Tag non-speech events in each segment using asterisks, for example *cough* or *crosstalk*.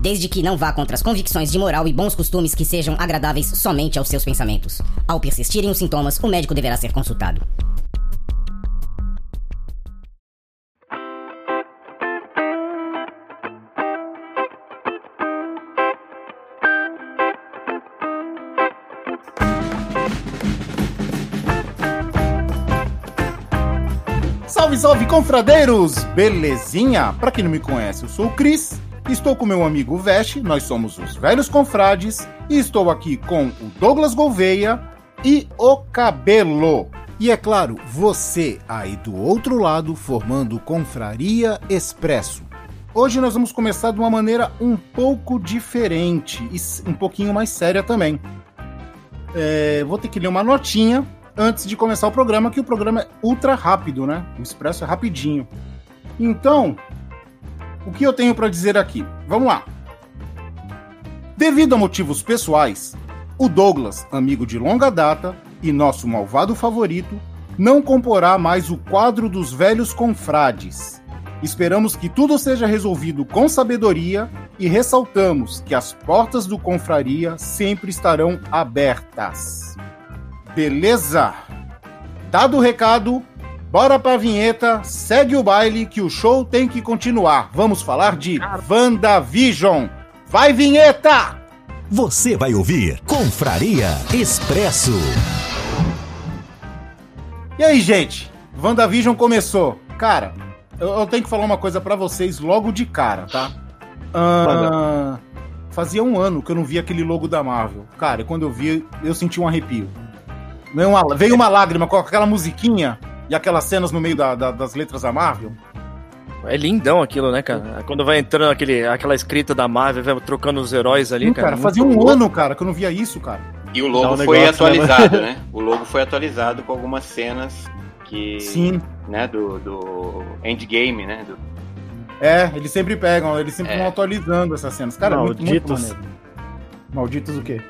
desde que não vá contra as convicções de moral e bons costumes que sejam agradáveis somente aos seus pensamentos. Ao persistirem os sintomas, o médico deverá ser consultado. Salve, salve, confradeiros! Belezinha? Pra quem não me conhece, eu sou o Cris, estou com meu amigo Veste, nós somos os Velhos Confrades, e estou aqui com o Douglas Gouveia e o Cabelo. E é claro, você aí do outro lado formando Confraria Expresso. Hoje nós vamos começar de uma maneira um pouco diferente e um pouquinho mais séria também. É, vou ter que ler uma notinha antes de começar o programa, que o programa é ultra rápido, né? O Expresso é rapidinho. Então, o que eu tenho para dizer aqui? Vamos lá. Devido a motivos pessoais, o Douglas, amigo de longa data e nosso malvado favorito, não comporá mais o quadro dos velhos confrades. Esperamos que tudo seja resolvido com sabedoria e ressaltamos que as portas do confraria sempre estarão abertas. Beleza? Dado o recado, bora pra vinheta, segue o baile que o show tem que continuar. Vamos falar de WandaVision. Vai, vinheta! Você vai ouvir Confraria Expresso. E aí, gente? WandaVision começou. Cara, eu, eu tenho que falar uma coisa pra vocês logo de cara, tá? Ah, fazia um ano que eu não via aquele logo da Marvel. Cara, e quando eu vi, eu senti um arrepio. Veio uma, veio uma lágrima com aquela musiquinha e aquelas cenas no meio da- da- das letras da Marvel. É lindão aquilo, né, cara? Quando vai entrando aquele, aquela escrita da Marvel, vai trocando os heróis ali, Hum, cara. cara, muito fazia um louco. ano, cara, que eu não via isso, cara. E o logo um foi negócio, né, atualizado, né? O logo foi atualizado com algumas cenas que. Sim. Né, do, do Endgame, né? Do... É, eles sempre pegam, eles sempre É. vão atualizando essas cenas. Cara, é muito, muito Malditos. maneiro. Malditos o quê?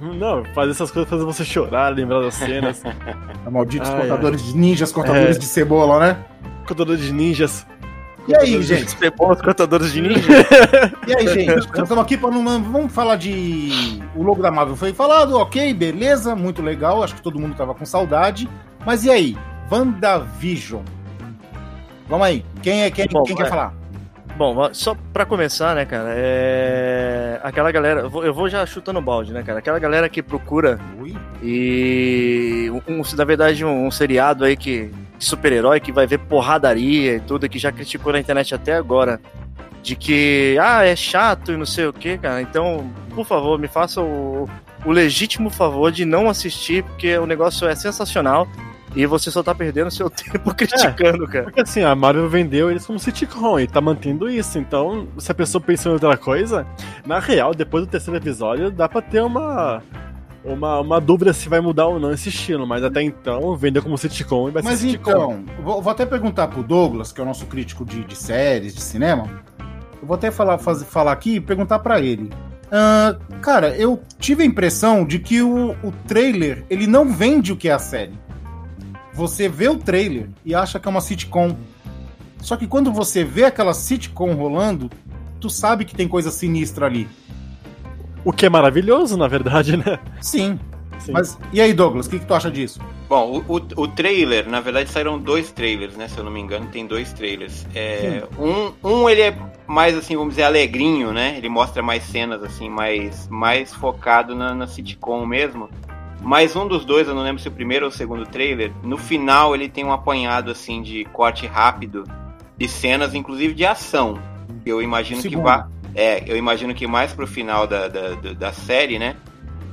Não, fazer essas coisas fazer você chorar, lembrar das cenas. *laughs* Malditos Ai, contadores de ninjas, contadores É. de cebola, né? Contador de ninjas. E aí, gente? Os cantadores de ninja. E aí, gente? Estamos aqui para não. Vamos falar de. O logo da Marvel foi falado, ok, beleza, muito legal. Acho que todo mundo tava com saudade. Mas e aí? WandaVision. Vamos aí. Quem é quem, Bom, quem quer falar? Bom, só pra começar, né, cara, é... Aquela galera... eu vou- já chutando balde, né, cara? Aquela galera que procura Ui. e... Um, na verdade, um, um seriado aí que... Super-herói que vai ver porradaria e tudo, que já criticou na internet até agora. De que, ah, é chato e não sei o que, cara. Então, por favor, me faça o, o legítimo favor de não assistir, porque o negócio é sensacional e você só tá perdendo seu *laughs* tempo criticando, cara. Porque assim, a Marvel vendeu eles como sitcom e tá mantendo isso. Então, se a pessoa pensou em outra coisa, na real, depois do terceiro episódio, dá pra ter uma. Uma, uma dúvida se vai mudar ou não esse estilo, mas até então vendeu como sitcom e vai Mas ser sitcom. então, vou, vou até perguntar pro Douglas, que é o nosso crítico de, de séries, de cinema. Eu vou até falar, faz- falar aqui e perguntar pra ele. Ah, cara, eu tive a impressão de que o, o trailer ele não vende o que é a série. Você vê o trailer e acha que é uma sitcom. Só que quando você vê aquela sitcom rolando, tu sabe que tem coisa sinistra ali. O que é maravilhoso, na verdade, né? Sim. Sim. Mas e aí, Douglas, o que, que tu acha disso? Bom, o, o, o trailer, na verdade saíram dois trailers, né? Se eu não me engano, tem dois trailers. É, um, um ele é mais assim, vamos dizer, alegrinho, né? Ele mostra mais cenas, assim, mais, mais focado na, na sitcom mesmo. Mas um dos dois, eu não lembro se o primeiro ou o segundo trailer, no final ele tem um apanhado assim de corte rápido de cenas, inclusive de ação. Eu imagino que Segundo. vá. É, eu imagino que mais pro final da, da, da- série, né?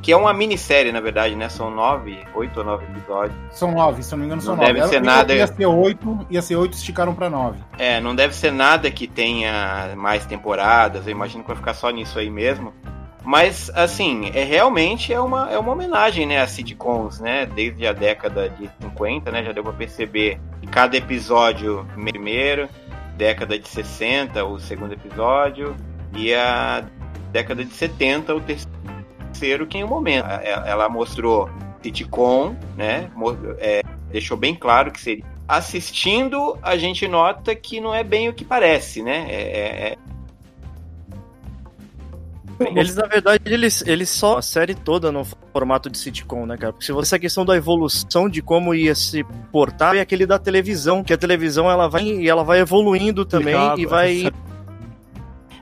que é uma minissérie, na verdade, né? São nove, oito ou nove episódios. São nove, se eu não me engano, são Não nove. deve ser nada- Ia ser oito, ia ser oito, esticaram pra nove. É, não deve ser nada que tenha mais temporadas, eu imagino que vai ficar só nisso aí mesmo. Mas, assim, é realmente é uma, é uma homenagem, né, a sitcoms, né, desde a década de 50, né, já deu pra perceber que cada episódio, primeiro, década de 60, o segundo episódio, e a década de 70, o terceiro, que em um momento. Ela mostrou sitcom, né, é, deixou bem claro que seria assistindo, a gente nota que não é bem o que parece, né? É, é- Eles, na verdade, eles, eles só a série toda no formato de sitcom, né, cara? Porque se você essa questão da evolução de como ia se portar é aquele da televisão, que a televisão ela vai e ela vai evoluindo também e vai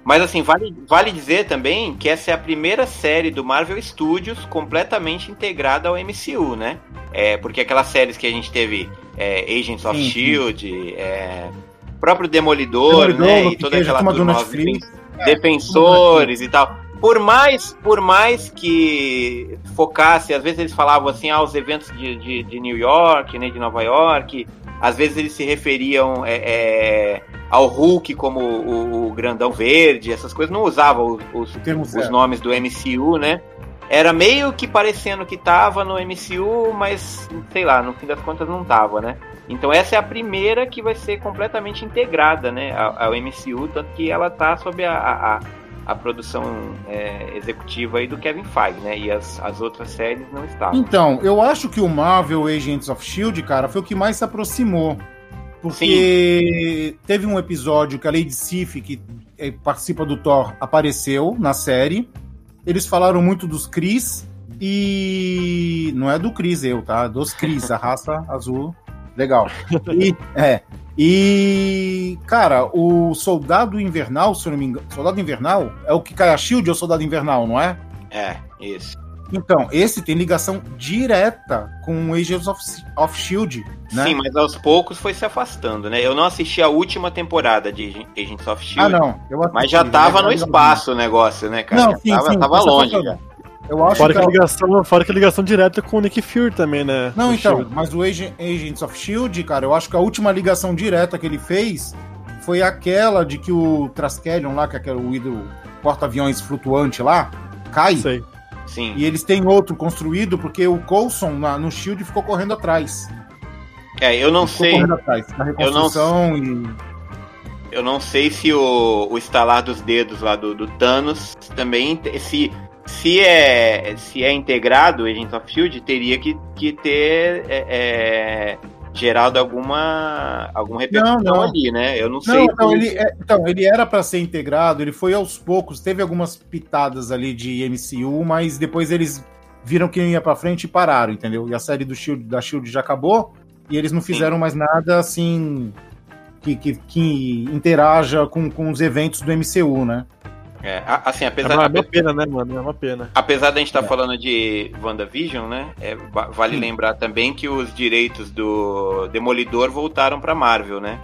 Mas assim, vale, vale dizer também que essa é a primeira série do Marvel Studios completamente integrada ao MCU, né? É, porque aquelas séries que a gente teve, é, Agents of Sim, sim. Shield, é, próprio Demolidor, Demolidor, né? E toda aquela turma Netflix. defensores e tal. Por mais, por mais que focasse, às vezes eles falavam assim, ah, os eventos de, de, de New York, né, de Nova York, às vezes eles se referiam é, é, ao Hulk como o, o grandão verde, essas coisas, não usavam os, os, os nomes do MCU, né? Era meio que parecendo que tava no MCU, mas sei lá, no fim das contas não tava, né? Então essa é a primeira que vai ser completamente integrada, né, ao, ao MCU, tanto que ela tá sob a, a, a produção é, executiva aí do Kevin Feige, né? E as, as outras séries não estavam. Então, eu acho que o Marvel Agents of Shield, cara, foi o que mais se aproximou. Porque teve um episódio que a Lady Sif, que eh, participa do Thor, apareceu na série. Eles falaram muito dos Cris e. Não é do Cris, eu, tá? Dos Cris, a raça *laughs* azul. Legal. E, é. E, cara, o Soldado Invernal, se eu não me engano. Soldado Invernal é o que cai a Shield ou Soldado Invernal, não é? É, isso. Então, esse tem ligação direta com o Agents of, of Shield, né? Sim, mas aos poucos foi se afastando, né? Eu não assisti a última temporada de Agents of ah, Shield, não. Eu mas assisti, já tava no espaço o negócio, né, cara? Não, Já sim, tava, sim. tava longe falando. já. Eu acho Fora que. que, a a- ligação, fora que a ligação direta com o Nick Fury também, né? Não, Do então, Shield. mas o Ag- Agents of Shield, cara, eu acho que a última ligação direta que ele fez foi aquela de que o Traskelion lá, que é aquele o ídolo porta-aviões flutuante lá, cai. Sei. Sim. E eles têm outro construído porque o Coulson na- no Shield ficou correndo atrás. É, eu não ficou sei. correndo atrás. Na reconstrução e. Eu não sei se o, o estalar dos dedos lá do, do Thanos também. Se, se, é, se é integrado Agents of Shield, teria que, que ter é, é, gerado alguma, alguma repercussão Não, não. ali, né? Eu não, Não, sei. então se- ele, é- então, ele era pra ser integrado, ele foi aos poucos, teve algumas pitadas ali de MCU, mas depois eles viram que ia pra frente e pararam, entendeu? E a série do Shield, da Shield já acabou, e eles não fizeram mais nada assim que, que, que interaja com, com os eventos do MCU, né? É, assim, É apesar, uma, é uma pena, né, mano? É uma pena. apesar da gente estar É. falando de WandaVision, né? é, va- vale Sim. lembrar também que os direitos do Demolidor voltaram pra Marvel, né?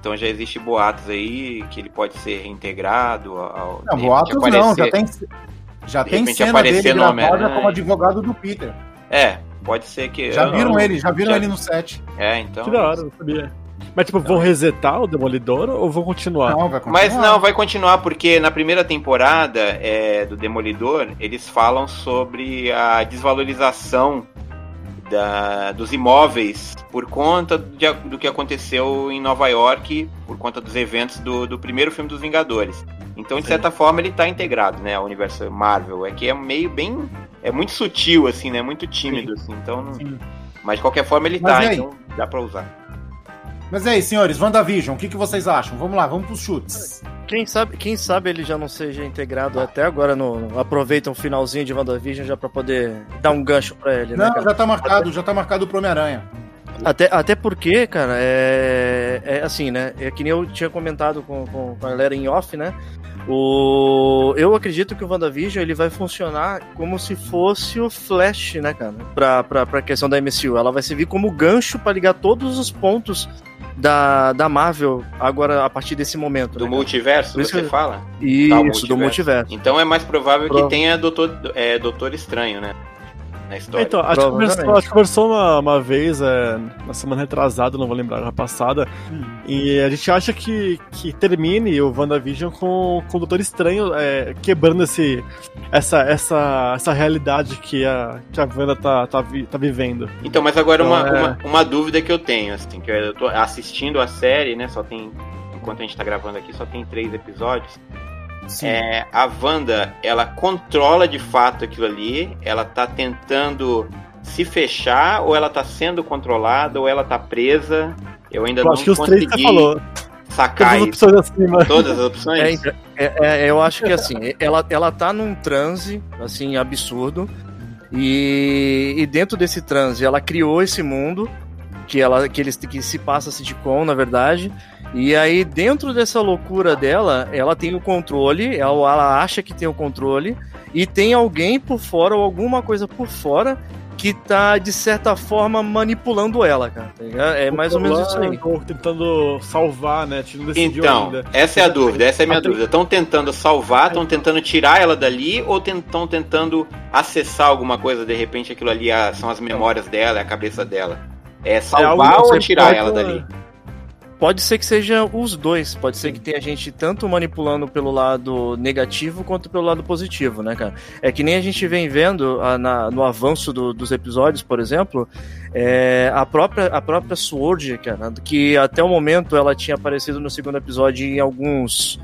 Então já existe boatos aí que ele pode ser reintegrado. Ao, Não, boatos não, aparecer- já tem, já de tem cena aparecer dele no gravada como advogado do Peter. É, pode ser que. Já eu viram não- ele, já viram já- ele no set. É, então. Que da hora, não sabia. Mas, tipo, vão resetar o Demolidor ou vão continuar? Não, vai continuar. Mas não, vai continuar porque na primeira temporada é, do Demolidor eles falam sobre a desvalorização da- dos imóveis por conta de- do que aconteceu em Nova York, por conta dos eventos do, do primeiro filme dos Vingadores. Então, de Sim. certa forma, ele tá integrado, né, ao universo Marvel. É que é meio bem. É muito sutil, assim, né? Muito tímido, assim. Então. não- Sim. Mas de qualquer forma ele Mas tá, e aí? então dá pra usar. Mas é aí, senhores, WandaVision, o que, que vocês acham? Vamos lá, vamos pros chutes. Quem sabe, quem sabe ele já não seja integrado até agora no. Aproveita um finalzinho de WandaVision já pra poder dar um gancho pra ele, né? Não, cara? já tá marcado, já tá marcado pro Homem-Aranha. Até, até porque, cara, é, é assim, né? É que nem eu tinha comentado com, com, com a galera em off, né? O, eu acredito que o WandaVision ele vai funcionar como se fosse o Flash, né, cara? Pra, pra, pra questão da MCU. Ela vai servir como gancho pra ligar todos os pontos da, da Marvel agora a partir desse momento. Do né, multiverso, Por você que- fala? Isso, Tá, o do multiverso. Então é mais provável Prova- que tenha Doutor, é, Doutor Estranho, né? Na história. Então, a gente conversou, a gente conversou uma, uma vez, é, na semana retrasada, não vou lembrar, na passada, e a gente acha que, que termine o WandaVision com, com o Doutor Estranho é, quebrando esse, essa, essa, essa realidade que a, que a Wanda tá, tá, vi- tá vivendo. Então, mas agora Então, uma, é- uma, uma dúvida que eu tenho, assim, que eu tô assistindo a série, né? Só tem. Enquanto a gente tá gravando aqui, só tem três episódios. Sim. É, a Wanda, ela controla de fato aquilo ali, ela tá tentando se fechar, ou ela tá sendo controlada, ou ela tá presa. Eu ainda Eu não acho que os três que você consegui falou. sacar Todas as isso. opções acima. Todas as *laughs* opções? É, então, é, é, eu acho que assim, ela, ela tá num transe, assim, absurdo. E, e dentro desse transe, ela criou esse mundo que ela que eles que se passa sitcom, na verdade. E aí, dentro dessa loucura dela, ela tem o controle, ela, ela acha que tem o controle, e tem alguém por fora, ou alguma coisa por fora, que tá, de certa forma, manipulando ela, cara. tá? É mais ou menos isso aí. Ou tentando salvar, né? Então, ainda. essa é a dúvida, essa é a minha dúvida. Estão tentando salvar, estão tentando tirar ela dali ou estão tentando acessar alguma coisa, de repente aquilo ali ah, são as memórias dela, é a cabeça dela. É salvar algo que ou tirar pode- ela dali? Pode ser que seja os dois. Pode ser que tenha gente tanto manipulando pelo lado negativo quanto pelo lado positivo, né, cara? É que nem a gente vem vendo ah, na- no avanço do- dos episódios, por exemplo, é, a, própria, a própria Sword, cara, que até o momento ela tinha aparecido no segundo episódio em alguns.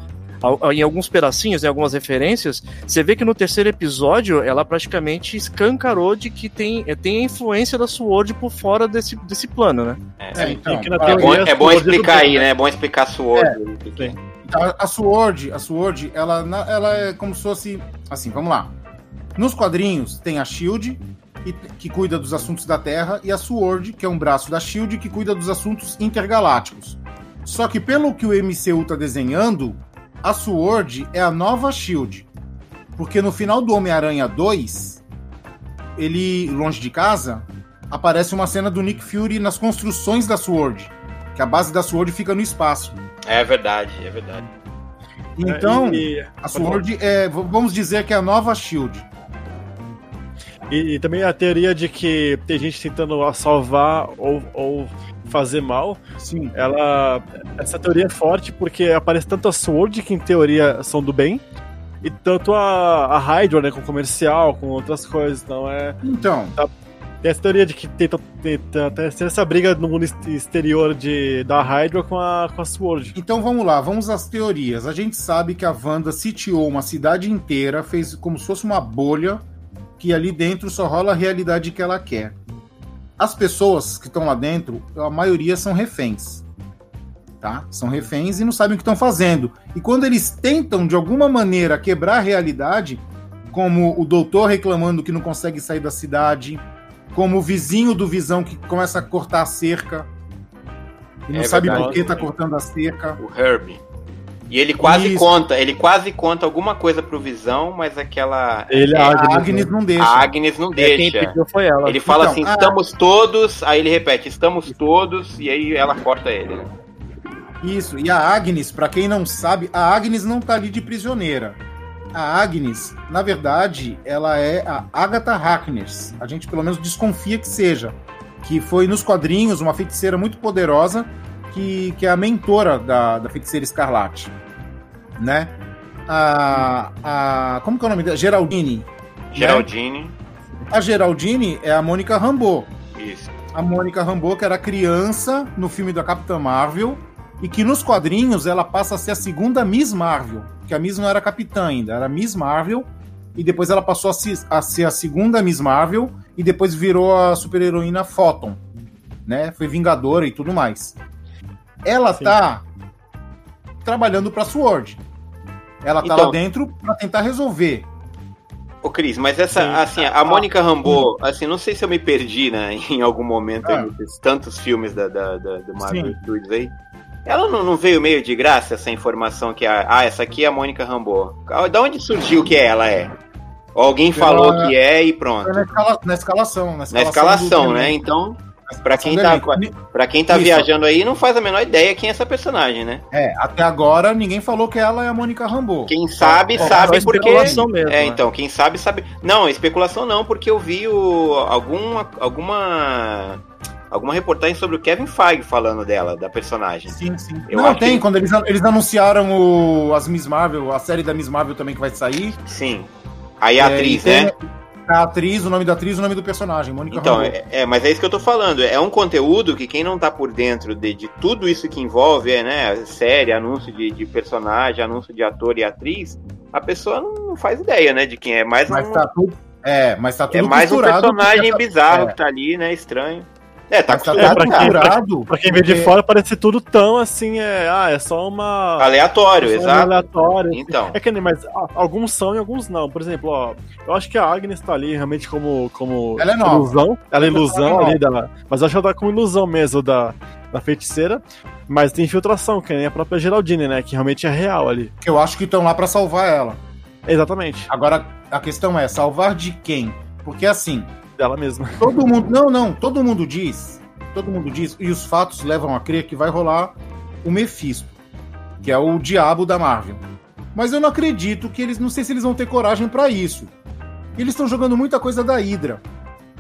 Em alguns pedacinhos, em algumas referências, você vê que no terceiro episódio ela praticamente escancarou de que tem, tem a influência da Sword por fora desse, desse plano, né? É, então, na a- É bom, é bom explicar aí, né? É bom explicar a Sword. sim. A, a Sword, a Sword, ela, na- ela é como se fosse. Assim, vamos lá. Nos quadrinhos tem a Shield, e- que cuida dos assuntos da Terra, e a Sword, que é um braço da Shield, que cuida dos assuntos intergalácticos. Só que pelo que o MCU tá desenhando, a Sword é a nova Shield. Porque no final do Homem-Aranha 2, ele, longe de casa, aparece uma cena do Nick Fury nas construções da Sword. Que a base da Sword fica no espaço. É verdade, é verdade. Então, E- a Sword é, vamos dizer que é a nova Shield. E, e também a teoria de que tem gente tentando salvar ou, ou fazer mal. Sim. Ela. Essa teoria é forte porque aparece tanto a Sword, que em teoria são do bem, e tanto a, a Hydra, né? Com comercial, com outras coisas. Então é. Então, Tem essa teoria de que tenta, tenta, tenta essa briga no mundo ex- exterior de, da Hydra com a, com a Sword. então vamos lá, vamos às teorias. A gente sabe que a Wanda sitiou uma cidade inteira, fez como se fosse uma bolha, que ali dentro só rola a realidade que ela quer. As pessoas que estão lá dentro, a maioria são reféns. Tá? São reféns e não sabem o que estão fazendo. E quando eles tentam, de alguma maneira, quebrar a realidade, como o doutor reclamando que não consegue sair da cidade, como o vizinho do Visão que começa a cortar a cerca, e não É sabe verdade. por que tá cortando a cerca. O Herb. E ele quase Isso. conta, ele quase conta alguma coisa pro Visão, mas aquela. Ele é, A Agnes, Agnes não deixa. a Agnes não É, quem deixa. pediu foi ela. Ele fala Então, assim, ah- estamos todos, aí ele repete, estamos todos, e aí ela corta ele, né? Isso, e a Agnes, pra quem não sabe, a Agnes não tá ali de prisioneira. A Agnes, na verdade, ela é a Agatha Harkness. A gente pelo menos desconfia que seja. Que foi nos quadrinhos uma feiticeira muito poderosa que, que é a mentora da, da feiticeira Escarlate. Né? A, a. Como que é o nome dela? Geraldine. Geraldine, A Geraldine é a Mônica Rambeau. isso. a Mônica Rambeau, que era criança no filme da Capitã Marvel, e que nos quadrinhos ela passa a ser a segunda Miss Marvel, que a Miss não era capitã ainda, era Miss Marvel, e depois ela passou a, se- a ser a segunda Miss Marvel, e depois virou a super-heroína Photon, né? Foi Vingadora e tudo mais. Ela Sim. tá trabalhando pra Sword. Ela tá Então- lá dentro pra tentar resolver. Ô Cris, mas essa, Sim. assim, a Mônica Rambeau, assim, não sei se eu me perdi, né, *laughs* em algum momento Ah. nesses tantos filmes da, da, da, do Marvel. Studios aí. Ela não, não veio meio de graça essa informação que, a, ah, essa aqui é a Mônica Rambeau. Da onde surgiu que ela é? Ou alguém falou que é e pronto. Na, escala- na escalação. Na Na escalação, escalação, do- né? Então, Pra quem tá, pra quem tá Isso. viajando aí, não faz a menor ideia quem é essa personagem, né? É, até agora ninguém falou que ela é a Mônica Rambeau. Quem sabe, Ó, sabe só porque. especulação mesmo, É, né? então, quem sabe, sabe. Não, especulação não, porque eu vi o, alguma, alguma. Alguma reportagem sobre o Kevin Feige falando dela, da personagem. Sim, sim. Eu não, tem. que- Quando eles, eles anunciaram o, as Miss Marvel, a série da Miss Marvel também que vai sair. Sim. Aí a É, atriz, e tem né? A atriz, o nome da atriz, o nome do personagem, Mônica Então, é, é, mas é isso que eu tô falando. É um conteúdo que quem não tá por dentro de, de tudo isso que envolve, é, né? Série, anúncio de, de personagem, anúncio de ator e atriz, a pessoa não, faz ideia, né? De quem é mais Mas um, tá tudo. É, mas tá tudo é mais um personagem bizarro é. que tá ali, né? Estranho. É, tá tá acostumado, tudo pra quem- cara. costurado. Pra quem vê de fora, parece tudo tão assim, é. Ah, é só uma. Aleatório, só um exato. aleatório. Então, É que nem, mas ah, alguns são e alguns não. Por exemplo, ó, eu acho que a Agnes tá ali realmente como, como Ela é nova. ilusão. Ela é Ela ilusão é ali da. Mas eu acho que ela tá como ilusão mesmo da, da feiticeira. Mas tem infiltração, que nem a própria Geraldine, né? Que realmente é real ali. que eu acho que estão lá pra salvar ela. Exatamente. Agora, a questão é, salvar de quem? Porque assim, Dela mesma. *laughs* todo mundo. Não, não, todo mundo diz. Todo mundo diz, e os fatos levam a crer que vai rolar o Mephisto, que é o diabo da Marvel. Mas eu não acredito que eles. Não sei se eles vão ter coragem pra isso. Eles estão jogando muita coisa da Hydra.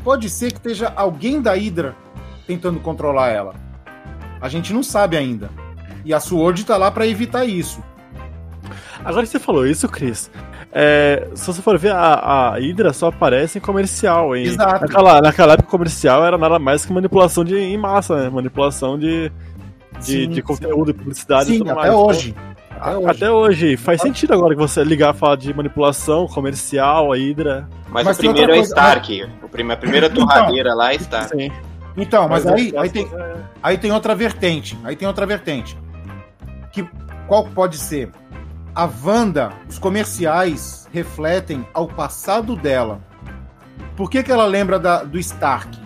Pode ser que esteja alguém da Hydra tentando controlar ela. A gente não sabe ainda. E a Sword tá lá pra evitar isso. Agora que você falou isso, Cris. É, se você for ver, a, a Hydra só aparece em comercial. Em, Exato. Naquela, naquela época, comercial era nada mais que manipulação de, em massa, né? Manipulação de, de, Sim, de conteúdo e publicidade e Sim, tudo até mais. Então, hoje. Até hoje. Até hoje. Faz sentido agora que você ligar e falar de manipulação comercial, a Hydra. mas, Mas o primeiro é Stark. O prime- a primeira Então. torradeira lá é Stark. Sim. Então, mas, aí, é- aí, tem, aí tem outra vertente. Aí tem outra vertente. Que, qual pode ser? A Wanda, os comerciais refletem ao passado dela. Por que, que ela lembra da- do Stark?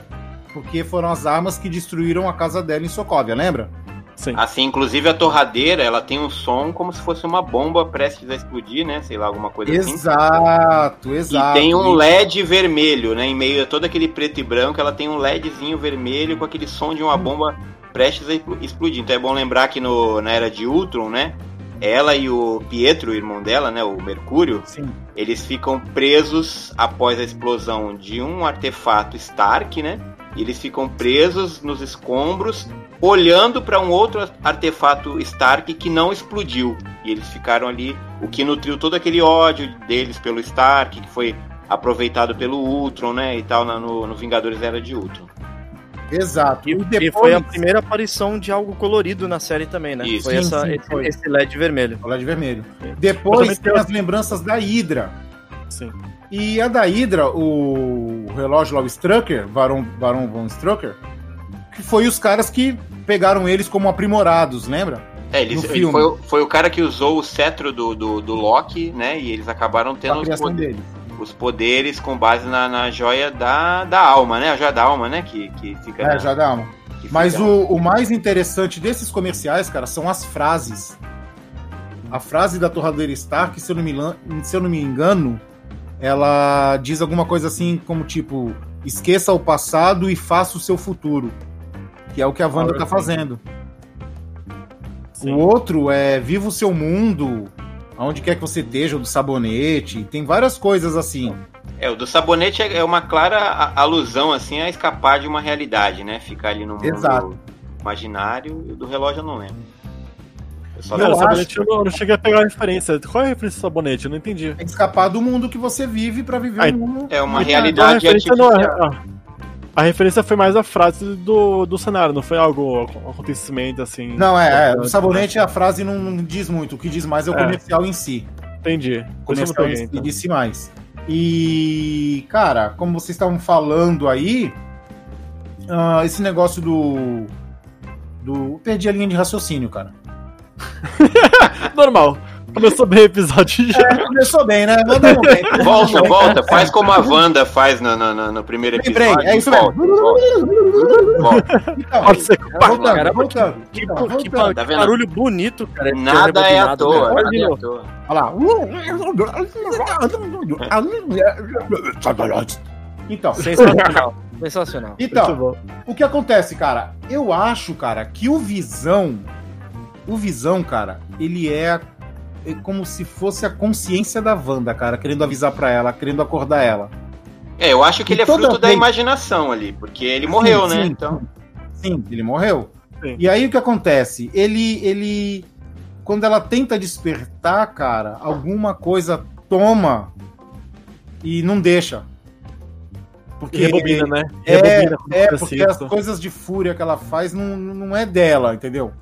Porque foram as armas que destruíram a casa dela em Sokovia, lembra? Sim. Assim, inclusive a torradeira, ela tem um som como se fosse uma bomba prestes a explodir, né? Sei lá, alguma coisa assim. Exato, exato. E tem um LED vermelho, né? Em meio a todo aquele preto e branco, ela tem um LEDzinho vermelho com aquele som de uma bomba prestes a expl- explodir. Então é bom lembrar que no, na era de Ultron, né? Ela e o Pietro, o irmão dela, né? O Mercúrio, Sim. eles ficam presos após a explosão de um artefato Stark, né? E eles ficam presos nos escombros, olhando para um outro artefato Stark que não explodiu. E eles ficaram ali, o que nutriu todo aquele ódio deles pelo Stark, que foi aproveitado pelo Ultron, né? E tal, no, no Vingadores Era de Ultron. Exato. E, e foi a primeira aparição de algo colorido na série também, né? Isso. foi Sim, essa, sim, esse, foi. esse LED vermelho. Olha de vermelho. Depois tem tenho- as lembranças da Hydra. Sim. E a da Hydra, o relógio lá, o Strucker, Baron, Baron von Strucker, que foi os caras que pegaram eles como aprimorados, lembra? É, eles, ele filme. foi, o- foi o cara que usou o cetro do, do, do Loki, né? E eles acabaram A tendo os, criação deles. Os poderes com base na, na joia da, da alma, né? A joia da alma, né? Que, que fica. É, na- dá uma. que fica- Mas o, o mais interessante desses comerciais, cara, são as frases. A frase da torradeira Stark, se eu não me, se eu não me engano, ela diz alguma coisa assim como tipo: esqueça o passado e faça o seu futuro. Que é o que a Wanda Ah, tá sim. fazendo. Sim. O outro é Viva o seu mundo, aonde quer que você esteja, o do sabonete. Tem várias coisas assim. É, o do sabonete é é uma clara alusão, assim, a escapar de uma realidade, né? Ficar ali no mundo Exato. imaginário. E o do relógio eu não lembro. Eu só Eu sabonete, eu, não, eu cheguei a pegar a referência. Qual é a referência do sabonete? Eu não entendi. Tem que escapar do mundo que você vive pra viver Ai, um mundo. É uma Então, realidade a referência não é. A referência foi mais a frase do, do cenário, não foi algo, um acontecimento assim. Não, é, é, o sabonete a frase não, não diz muito. O que diz mais é o É. comercial em si. Entendi. O comercial em si então. disse mais. E, cara, como vocês estavam falando aí, ah, esse negócio do. do. Perdi a linha de raciocínio, cara. *laughs* Normal. Começou bem o episódio já. É, começou bem, né? Mandamos bem. Volta, volta, faz como a Wanda faz no, no, no- no primeiro Lembrei, episódio. é isso volta, mesmo. volta, volta. Então, Pode ser voltando, Caramba, voltando. Que, Então, que. Tá vendo? barulho bonito, cara. de ter Nada é à toa, né? nada é Olha à toa. Olha lá. Então. Sensacional. Sensacional. Então, o que acontece, cara? Eu acho, cara, que o Visão. O Visão, cara, ele é, é como se fosse a consciência da Wanda, cara, querendo avisar pra ela, querendo acordar ela. É, eu acho que E ele é fruto da vez- imaginação ali, porque ele morreu, Sim, né? sim, Então, Sim, ele morreu. Sim. E aí o que acontece? Ele, ele, quando ela tenta despertar, cara, alguma coisa toma e não deixa. Porque rebobina, né? é, Rebobina é acontece porque as coisas de fúria que ela faz não, não é dela, entendeu?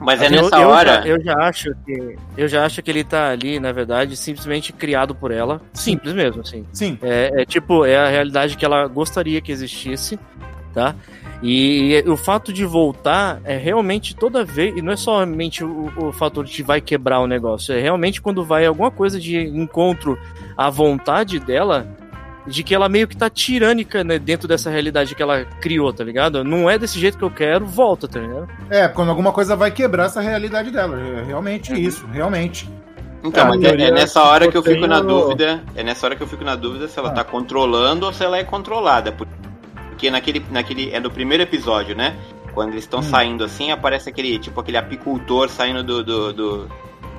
Mas é Eu- nessa eu, hora. Já, eu já acho que eu já acho que ele tá ali, na verdade, simplesmente criado por ela. Simples mesmo, assim. Sim. É, é tipo, é a realidade que ela gostaria que existisse, tá? E o fato de voltar é realmente toda vez, e não é somente o, o fator de que vai quebrar o negócio, é realmente quando vai alguma coisa de encontro à vontade dela, de que ela meio que tá tirânica né, dentro dessa realidade que ela criou, tá ligado? Não é desse jeito que eu quero, volta, tá ligado? É, quando alguma coisa vai quebrar essa realidade dela. É realmente isso, realmente. Então, É, mas é, é nessa hora que eu fico na dúvida. É nessa hora que eu fico na dúvida se ela Ah. tá controlando ou se ela é controlada. por- Porque naquele. naquele é no primeiro episódio, né? Quando eles estão Hum. saindo assim, aparece aquele. Tipo aquele apicultor saindo do. do. do,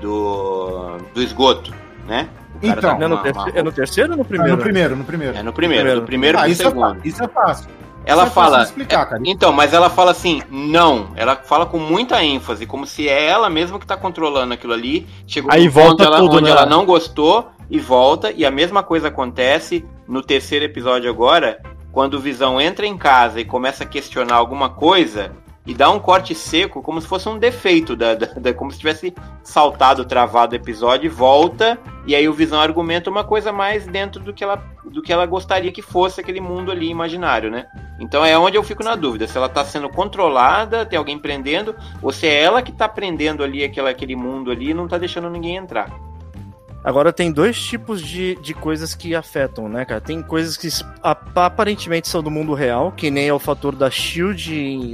do, do esgoto, né? Cara Então. tá com É no, uma- terceiro, uma- é no terceiro ou no Ah, primeiro? no primeiro, no primeiro. É no primeiro, Primeiro. no primeiro Ah, pro isso é, segundo. fácil, isso é fácil. Ela Isso é fácil fala. explicar, cara. Então, mas ela fala assim, não. Ela fala com muita ênfase, como se é ela mesma que tá controlando aquilo ali. Chegou Aí volta ela, tudo, onde né? ela não gostou e volta. E a mesma coisa acontece no terceiro episódio agora, quando o Visão entra em casa e começa a questionar alguma coisa e dá um corte seco, como se fosse um defeito, da, da- da- como se tivesse saltado, travado o episódio volta. E aí o Visão argumenta uma coisa mais dentro do que ela, do que ela gostaria que fosse aquele mundo ali imaginário, né? Então é onde eu fico na dúvida, se ela tá sendo controlada, tem alguém prendendo, ou se é ela que tá prendendo ali aquela, aquele mundo ali e não tá deixando ninguém entrar. Agora tem dois tipos de, de coisas que afetam, né, cara? Tem coisas que a- aparentemente são do mundo real, que nem é o fator da Shield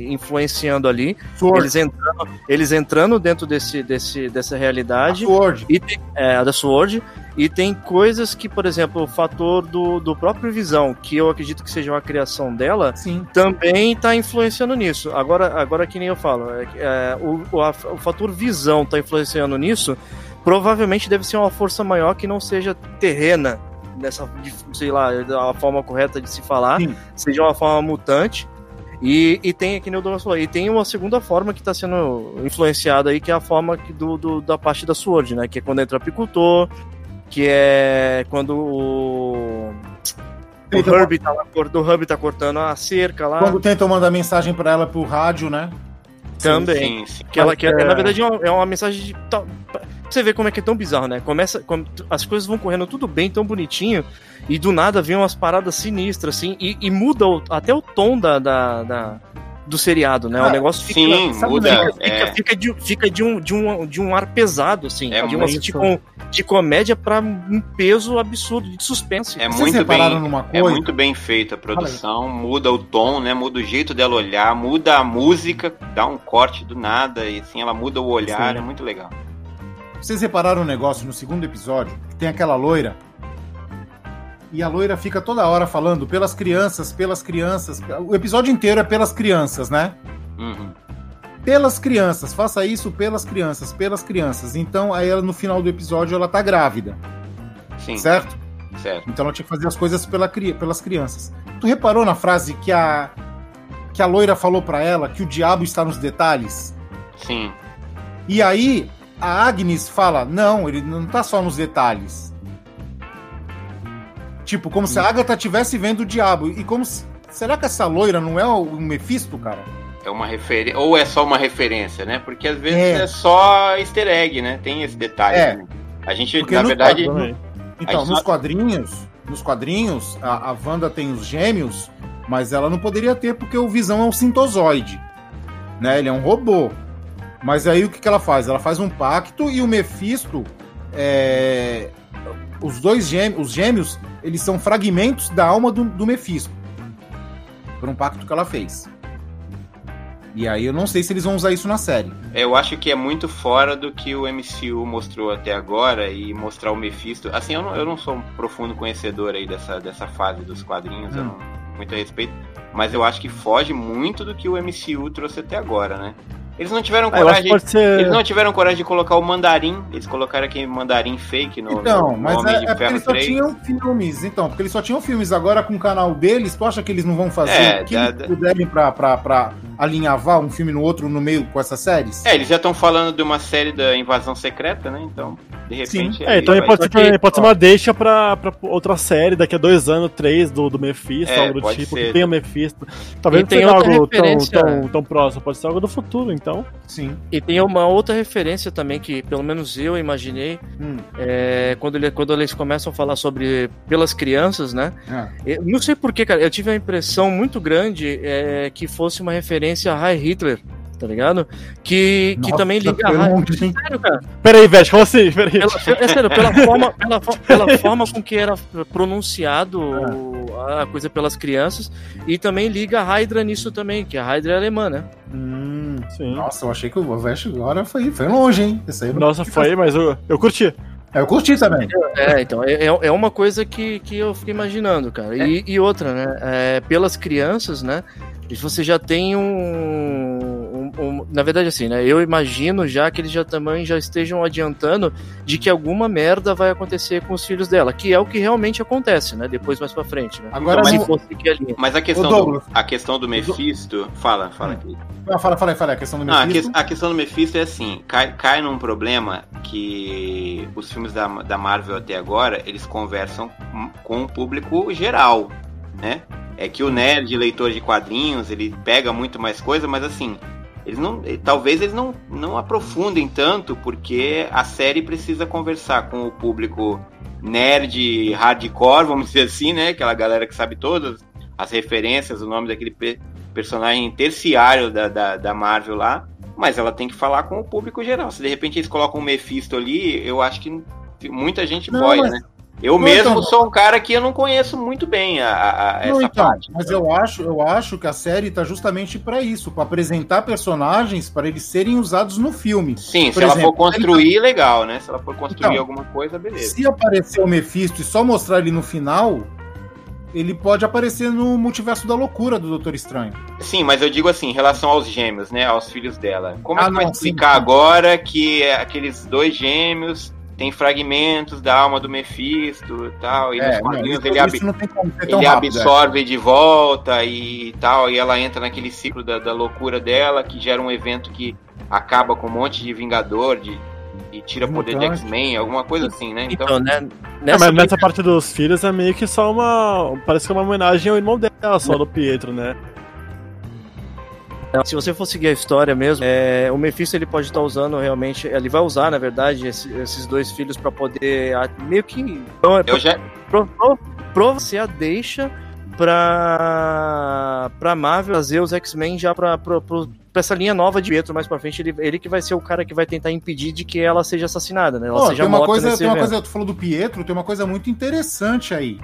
influenciando ali. Sword. Eles entrando, eles entrando dentro desse, desse, dessa realidade. Sword. E tem, é, a da Sword. E tem coisas que, por exemplo, o fator do, do próprio Visão, que eu acredito que seja uma criação dela, Sim. também está influenciando nisso. Agora, agora que nem eu falo, é, é, o, o, a- o fator visão está influenciando nisso, provavelmente deve ser uma força maior que não seja terrena, nessa, sei lá, a forma correta de se falar, Sim. seja uma forma mutante. E, e tem, aqui no Douglas falou, e tem uma segunda forma que está sendo influenciada aí, que é a forma que do, do- da parte da Sword, né? Que é quando entra o apicultor, que é quando o. O Herbie tá, lá cort- o Herbie tá cortando a cerca lá. Quando tentam mandar mensagem pra ela pro rádio, né? Também. Sim, sim. Que ela, que É. na verdade é uma, é uma mensagem de. Você ver como é que é tão bizarro, né? Começa. como- as coisas vão correndo tudo bem, tão bonitinho, e do nada vem umas paradas sinistras, assim, e, e muda o- até o tom da, da, da- do seriado, né? o Ah, negócio fica. Sim, sabe muda. bem, Fica, é. fica, de, fica de, um, de, um, de um ar pesado, assim. É de, uma, de, com- de comédia pra um peso absurdo, de suspense. É Vocês muito bem, é muito bem feita a produção, muda o tom, né? Muda o jeito dela olhar, muda a música, dá um corte do nada e assim ela muda o olhar, Sim. é muito legal. Vocês repararam um negócio no segundo episódio? Que tem aquela loira. E a loira fica toda hora falando pelas crianças, pelas crianças. O episódio inteiro é pelas crianças, né? Uhum. Pelas crianças, faça isso pelas crianças, pelas crianças. Então, aí ela, no final do episódio ela tá grávida, Sim, certo? certo. Então ela tinha que fazer as coisas pela, pelas crianças. Tu reparou na frase que a que a loira falou pra ela que o diabo está nos detalhes? Sim. E aí a Agnes fala: "Não, ele não tá só nos detalhes". Tipo, como se a Agatha estivesse vendo o diabo. E como se... Será que essa loira não é o Mephisto, cara? É uma referência. Ou é só uma referência, né? Porque às vezes É. é, só easter egg, né? Tem esse detalhe. É. também. A gente, Porque na verdade. quadro-. Então, nos só- quadrinhos, nos quadrinhos, a, a Wanda tem os gêmeos, mas ela não poderia ter porque o Visão é um sintozoide. Né? Ele é um robô. Mas aí o que, que ela faz? Ela faz um pacto e o Mephisto. é, Os dois gêmeos, os gêmeos, eles são fragmentos da alma do, do Mephisto. Por um pacto que ela fez. E aí eu não sei se eles vão usar isso na série. Eu acho que é muito fora do que o MCU mostrou até agora e mostrar o Mephisto. Assim, eu não, eu não sou um profundo conhecedor aí dessa, dessa fase dos quadrinhos, eu Hum. não, muito a respeito, mas eu acho que foge muito do que o MCU trouxe até agora, né? Eles não tiveram Ah, coragem. pode ser. Eles não tiveram coragem de colocar o mandarim. Eles colocaram aquele mandarim fake no, Então, no mas Homem é, de é porque eles só 3. tinham filmes. Então, porque eles só tinham filmes agora com o canal deles. Tu acha que eles não vão fazer É, o que dá- eles puderem pra, pra, pra alinhavar um filme no outro no meio com essas séries? É, eles já estão falando de uma série da invasão secreta, né? Então, de repente. É, aí então vai- pode ser, Só que- pode ser uma deixa pra, pra outra série daqui a dois anos, três, do, do Mephisto, É, algo do tipo, ser. que tem o Mephisto. Talvez E não outra algo tão, tão, tão próximo, pode ser algo do futuro, então. Sim. E tem uma outra referência também que, pelo menos eu imaginei, Hum, é, quando, ele, quando eles começam a falar sobre pelas crianças, né? é. Eu não sei porquê, cara. Eu tive a impressão muito grande é, que fosse uma referência a Heil Hitler, tá ligado? Que, que Nossa, também liga a hein? Sério, cara. Peraí, Vete, como assim? Peraí. Pela, é sério, pela *laughs* forma, pela, pela forma com que era pronunciado a coisa pelas crianças. E também liga a Hydra nisso também, que a Hydra é alemã, né? Hum, Sim. nossa, eu achei que o Vest agora foi, foi longe, hein? Nossa, foi, mas eu, eu curti. É, eu curti também. É, então, é, é- é uma coisa que, que eu fico imaginando, cara. E, e outra, né? é, pelas crianças, né? Você já tem um, um- Na verdade, assim, né? Eu imagino já que eles já também já estejam adiantando de que alguma merda vai acontecer com os filhos dela, que é o que realmente acontece, né? Depois mais pra frente, né? Agora, Se mas- linha. Mas a questão, do, a questão do Mephisto. Fala, fala aqui. Ah, fala, fala aí, fala aí, a questão do Não, a, Mephisto. que- a questão do Mephisto é assim, cai, cai num problema que os filmes da, da Marvel até agora, eles conversam com- com o público geral, né? É que o nerd, leitor de quadrinhos, ele pega muito mais coisa, mas assim, eles não, eh, talvez eles não, não aprofundem tanto, porque a série precisa conversar com o público nerd, hardcore, vamos dizer assim, né? Aquela galera que sabe todas as referências, o nome daquele pe- personagem terciário da, da, da Marvel lá, mas ela tem que falar com o público geral. Se de repente eles colocam um Mephisto ali, eu acho que muita gente boia, né? Eu Não, mesmo então- sou um cara que eu não conheço muito bem a, a- a- Não, essa então, parte. mas eu acho, eu acho que a série tá justamente pra isso, pra apresentar personagens para eles serem usados no filme. Sim, por se ela exemplo, for construir, legal, né? Se ela for construir Então, alguma coisa, beleza. Se aparecer o Mephisto e só mostrar ele no final, ele pode aparecer no multiverso da loucura do Doutor Estranho. Sim, mas eu digo assim, em relação aos gêmeos, né? Aos filhos dela. Como é Ah, que vai não, explicar sim. agora que é aqueles dois gêmeos têm fragmentos da alma do Mephisto e tal, e nos É, não, quadrinhos isso, ele, ab- isso não tem como ser tão ele rápido. é. absorve de volta e tal, e ela entra naquele ciclo da, da loucura dela, que gera um evento que acaba com um monte de Vingador, de, e tira De poder de. X-Men, alguma coisa assim, né? Então, Então, né? É, Nessa mas nessa parte dos filhos é meio que só uma. Parece que é uma homenagem ao irmão dela, só do Pietro, né? Se você for seguir a história mesmo, é, o Mephisto ele pode estar usando realmente, ele vai usar na verdade esse- esses dois filhos pra poder a- meio que então, é eu já, pro, pro, pro você a deixa pra pra Marvel fazer os X-Men já pra, pro, pro- pra essa linha nova de Pietro mais pra frente, ele, ele que vai ser o cara que vai tentar impedir de que ela seja assassinada, né? Ela Ó, seja tem uma morta coisa, nesse tem uma evento. coisa, tu falou do Pietro, tem uma coisa muito interessante aí.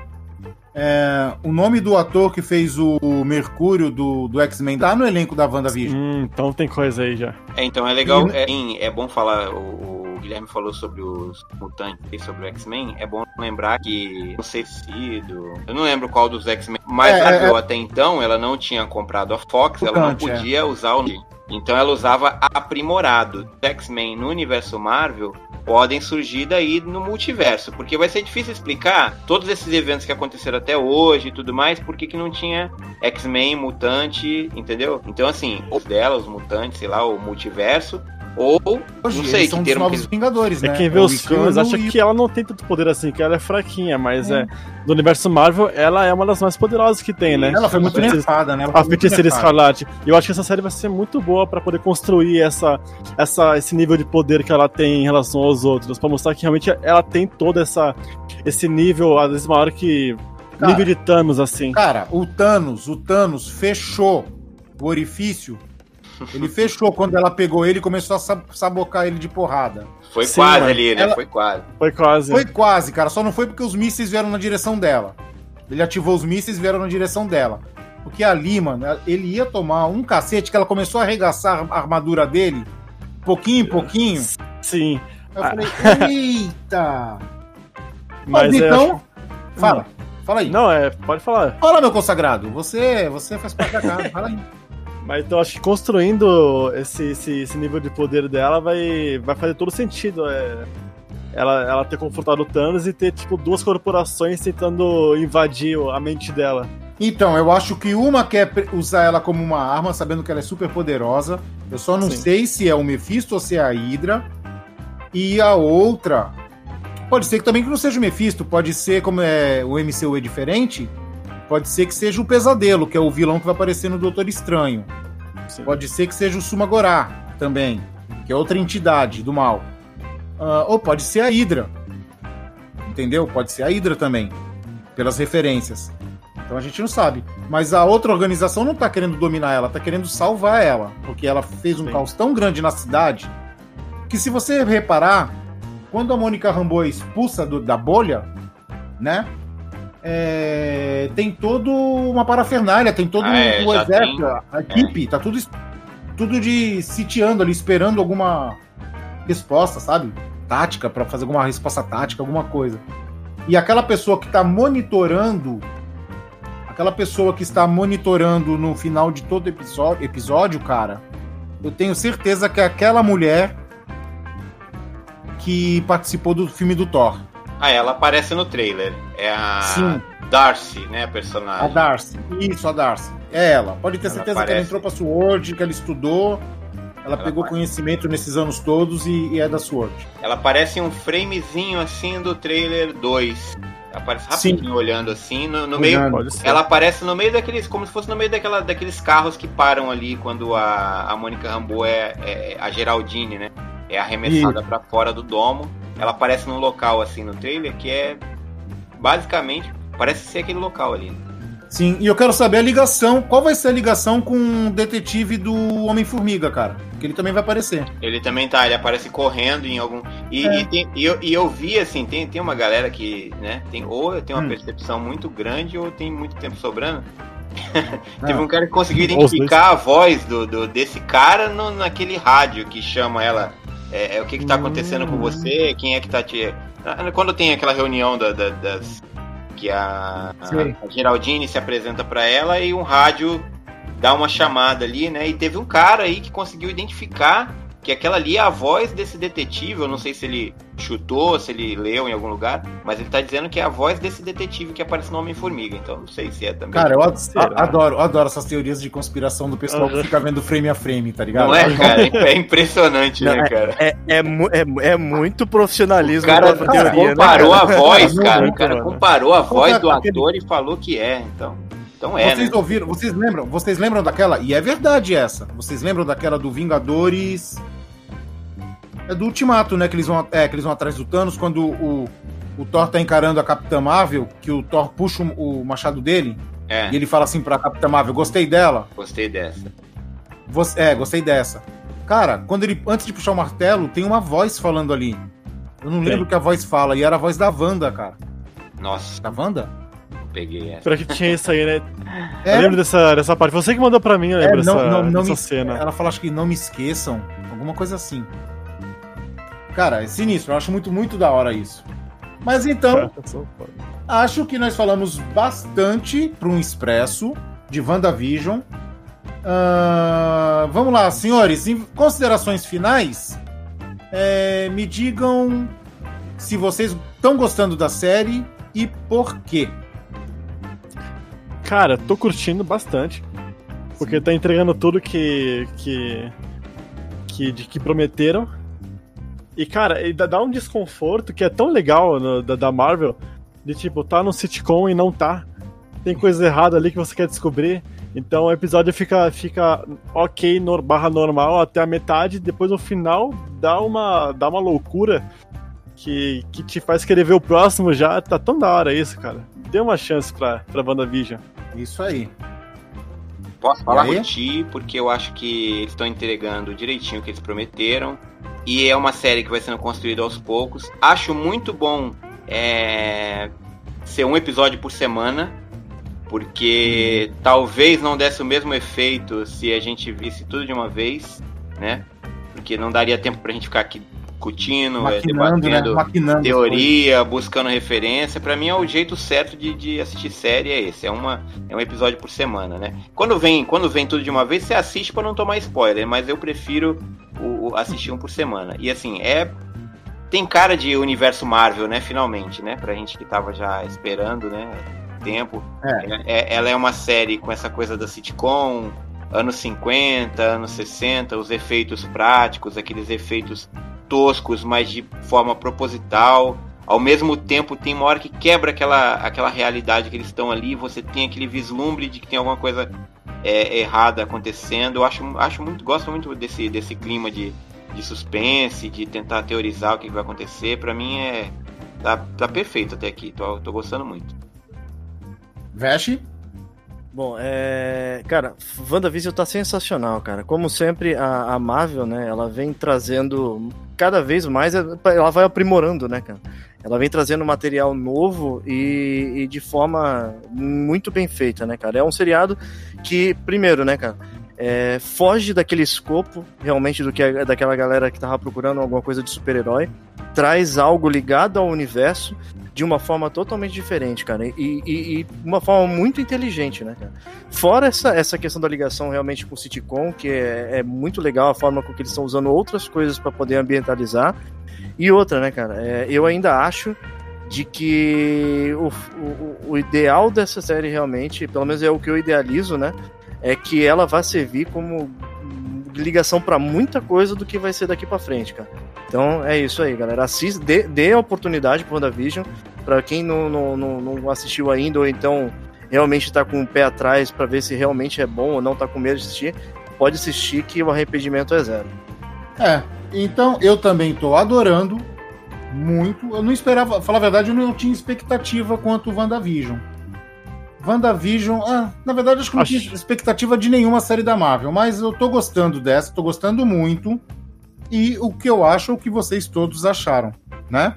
É, o nome do ator que fez o Mercúrio do, do X-Men tá no elenco da WandaVision. Hum, então tem coisa aí já. É, então é legal, E- é, sim, é bom falar, o, o Guilherme falou sobre os mutantes e sobre o X-Men, é bom lembrar que não sei se do, eu não lembro qual dos X-Men, mas É, a é, Marvel até então, ela não tinha comprado a Fox, ela não é. podia usar o nome. Então ela usava aprimorado. X-Men no universo Marvel podem surgir daí no multiverso, porque vai ser difícil explicar todos esses eventos que aconteceram até hoje e tudo mais, por que não tinha X-Men, mutante, entendeu? Então assim, os dela, os mutantes, sei lá, o multiverso, ou Hoje, não sei eles que são dos termo novos que Vingadores, É né? quem vê o os filmes acha e- que ela não tem tanto poder assim, que ela é fraquinha, mas é. Do universo Marvel, ela é uma das mais poderosas que tem, né? Ela foi muito nerfada, né? Ela A feiticeira escarlate. E eu acho que essa série vai ser muito boa pra poder construir essa, essa, esse nível de poder que ela tem em relação aos outros. Pra mostrar que realmente ela tem todo essa, esse nível, às vezes maior que. Cara. nível de Thanos, assim. Cara, o Thanos, o Thanos fechou o orifício. Ele fechou quando ela pegou ele e começou a sab- sabocar ele de porrada. foi Sim, quase mano. ali, né? Ela- Foi quase. Foi quase. Foi quase, cara. Só não foi porque os mísseis vieram na direção dela. Ele ativou os mísseis e vieram na direção dela. Porque ali, mano, ele ia tomar um cacete que ela começou a arregaçar a armadura dele, pouquinho em pouquinho. Sim. Eu Ah. falei, *laughs* eita! Mas Mas é, então. Fala. Fala aí. Não, é, pode falar. Fala, meu consagrado. Você, você faz parte da casa. Fala aí. Mas então acho que construindo esse, esse, esse nível de poder dela vai, vai fazer todo sentido. É, ela, ela ter confrontado o Thanos e ter, tipo, duas corporações tentando invadir a mente dela. Então, eu acho que uma quer usar ela como uma arma, sabendo que ela é super poderosa. Eu só não Sim. sei se é o Mephisto ou se é a Hydra. E a outra. Pode ser que também que não seja o Mephisto, pode ser, como é o MCU é diferente, pode ser que seja o Pesadelo, que é o vilão que vai aparecer no Doutor Estranho. Sim. Pode ser que seja o Sumagorá também, que é outra entidade do mal. Ah, ou pode ser a Hydra. Entendeu? Pode ser a Hydra também, pelas referências. Então a gente não sabe. Mas a outra organização não tá querendo dominar ela, tá querendo salvar ela. Porque ela fez um Sim. caos tão grande na cidade que se você reparar, quando a Mônica Rambeau é expulsa do- da bolha, né? É, tem todo uma parafernália, tem todo Ah, é, o exército, tem. a equipe, tá tudo, tudo de sitiando ali, esperando alguma resposta, sabe? Tática, pra fazer alguma resposta tática, alguma coisa. E aquela pessoa que tá monitorando, aquela pessoa que está monitorando no final de todo episódio, episódio, cara, eu tenho certeza que é aquela mulher que participou do filme do Thor. Ah, ela aparece no trailer. É a Sim. Darcy, né, a personagem. A Darcy. Isso, a Darcy. É ela. Pode ter Ela certeza que ela aparece. entrou pra Sword, que ela estudou, ela, Ela pegou vai. conhecimento nesses anos todos e, e é da Sword. Ela aparece em um framezinho assim do trailer 2. Ela aparece Sim. rapidinho olhando assim, no, no meio. Ela aparece no meio daqueles, como se fosse no meio daquela, daqueles carros que param ali quando a, a Mônica Rambeau é, é a Geraldine, né? É arremessada pra fora do domo. Ela aparece num local assim no trailer que é basicamente parece ser aquele local ali. Sim, e eu quero saber a ligação. Qual vai ser a ligação com o detetive do Homem-Formiga, cara? Que ele também vai aparecer. Ele também tá, ele aparece correndo em algum. E, É. e tem- e eu, e eu vi assim, tem, tem uma galera que, né, tem, ou tem uma Hum. percepção muito grande ou tem muito tempo sobrando. *laughs* Ah. Teve um cara que conseguiu identificar a voz do, do- desse cara no- naquele rádio que chama ela. É, é, o que, que tá acontecendo Hum. com você? Quem é que tá te. Ah, Quando tem aquela reunião da- da- das. Que a, a, a Geraldine se apresenta pra ela e um rádio dá uma chamada ali, né? E teve um cara aí que conseguiu identificar que aquela ali é a voz desse detetive. Eu não sei se ele chutou, se ele leu em algum lugar, mas ele tá dizendo que é a voz desse detetive que aparece no Homem-Formiga. Então não sei se é também. Cara, eu ad- Será? a- adoro, adoro essas teorias de conspiração do pessoal que fica vendo frame a frame, tá ligado? Não é, cara? É impressionante, Não, né, cara? É, é, mu- é, é muito profissionalismo O cara, cara, teoria, né? comparou cara? a voz, cara. O cara comparou a voz do é ator e falou que é. Então, então é, vocês né? ouviram, vocês lembram, vocês lembram daquela, e é verdade essa, vocês lembram daquela do Vingadores, é do Ultimato, né, que eles vão, é, que eles vão atrás do Thanos, quando o, o Thor tá encarando a Capitã Marvel, que o Thor puxa o, o machado dele, É, e ele fala assim pra Capitã Marvel, gostei dela, gostei dessa. Você, é, gostei dessa. Cara, quando ele, antes de puxar o martelo, tem uma voz falando ali, eu não lembro o que a voz fala, e era a voz da Wanda, cara, Nossa, da Wanda? peguei essa. Pior que tinha isso aí, né? É, Eu lembro dessa, dessa parte. Você que mandou pra mim, eu lembro É, não, dessa, não, não dessa me, cena. Ela fala, acho que não me esqueçam. Alguma coisa assim. Cara, é sinistro. Eu acho muito, muito da hora isso. Mas então, acho que nós falamos bastante para um expresso de WandaVision. Ah, vamos lá, senhores. Em considerações finais, é, me digam se vocês estão gostando da série e por quê. Cara, tô curtindo bastante. Porque tá entregando tudo que. que. que, de, que prometeram. E, cara, e dá- um desconforto que é tão legal no- da, da Marvel. De tipo, tá no sitcom e não tá. Tem coisa errada ali que você quer descobrir. Então o episódio fica, fica ok, nor, barra normal até a metade. Depois no final dá uma, dá uma loucura que, que te faz querer ver o próximo já. Tá tão da hora isso, cara. Dê uma chance pra, pra WandaVision. Isso aí. Posso falar E por ti, porque eu acho que eles estão entregando direitinho o que eles prometeram. E é uma série que vai sendo construída aos poucos. Acho muito bom é, ser um episódio por semana. Porque talvez não desse o mesmo efeito se a gente visse tudo de uma vez, né? Porque não daria tempo pra gente ficar aqui discutindo, é, né? debatendo Maquinando. teoria, buscando referência. Pra mim é o jeito certo de, de assistir série é esse, é uma é um episódio por semana, né? Quando vem, quando vem tudo de uma vez, você assiste pra não tomar spoiler, mas eu prefiro assistir um por semana. E assim, é tem cara de universo Marvel, né, finalmente, né? Pra gente que tava já esperando, né, tempo. É, ela é uma série com essa coisa da sitcom, anos 50, anos 60, os efeitos práticos, aqueles efeitos toscos, mas de forma proposital. Ao mesmo tempo, tem uma hora que quebra aquela, aquela realidade que eles estão ali, você tem aquele vislumbre de que tem alguma coisa é, errada acontecendo. Eu acho, acho muito, gosto muito desse, desse clima de, de suspense, de tentar teorizar o que vai acontecer. Pra mim é. Tá, tá perfeito até aqui, tô, tô gostando muito. Veste? Bom, é. Cara, WandaVision tá sensacional, cara. Como sempre, a, a Marvel, né, ela vem trazendo cada vez mais, ela vai aprimorando, né, cara? Ela vem trazendo material novo e, e de forma muito bem feita, né, cara? É um seriado que, primeiro, né, cara, é, foge daquele escopo realmente do que a- daquela galera que tava procurando alguma coisa de super-herói, traz algo ligado ao universo de uma forma totalmente diferente, cara, e, e, e uma forma muito inteligente, né, cara? Fora essa, essa questão da ligação realmente com o sitcom, que é, é muito legal a forma com que eles estão usando outras coisas para poder ambientalizar. E outra, né, cara? é, eu ainda acho de que o, o, o ideal dessa série realmente, pelo menos é o que eu idealizo, né? É que ela vai servir como ligação para muita coisa do que vai ser daqui para frente, cara. Então é isso aí, galera. Assista, dê, dê a oportunidade pro WandaVision. Pra quem não, não, não, não assistiu ainda, ou então realmente tá com o pé atrás pra ver se realmente é bom ou não, tá com medo de assistir, pode assistir que o arrependimento é zero. É. Então, eu também tô adorando muito. Eu não esperava, falar a verdade, eu não tinha expectativa quanto o WandaVision. WandaVision, ah, na verdade, acho que não Acho- tinha expectativa de nenhuma série da Marvel, mas eu tô gostando dessa, tô gostando muito. E o que eu acho é o que vocês todos acharam, né?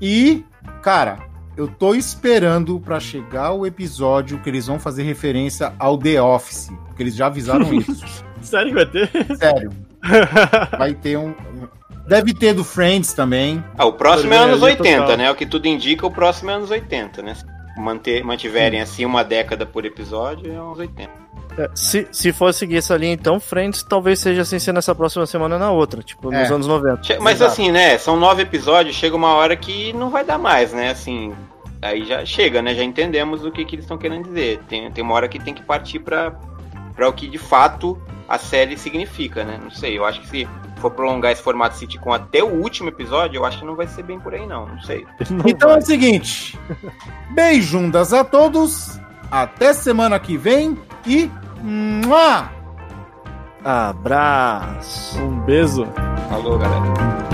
E, cara, eu tô esperando pra chegar o episódio que eles vão fazer referência ao The Office, porque eles já avisaram *laughs* isso. Sério que vai ter? Sério. *laughs* Vai ter um. Deve ter do Friends também. Ah, o próximo é anos dia 80, total. né? O que tudo indica, o próximo é anos 80, né? Se manter, mantiverem assim uma década por episódio, é anos 80. É, se, se for seguir essa linha, então, Friends talvez seja assim ser nessa próxima semana na outra, tipo, nos É. anos 90. Che- Mas Exato. assim, né? São nove episódios, chega uma hora que não vai dar mais, né? Assim, aí já chega, né? Já entendemos o que, que eles estão querendo dizer. Tem, tem uma hora que tem que partir pra, pra o que de fato a série significa, né? Não sei, eu acho que se for prolongar esse formato sitcom até o último episódio, eu acho que não vai ser bem por aí, não. Não sei. *laughs* Não Então vai. é o seguinte: beijundas a todos. Até semana que vem e. Mua! Abraço! Um beijo. Falou, galera.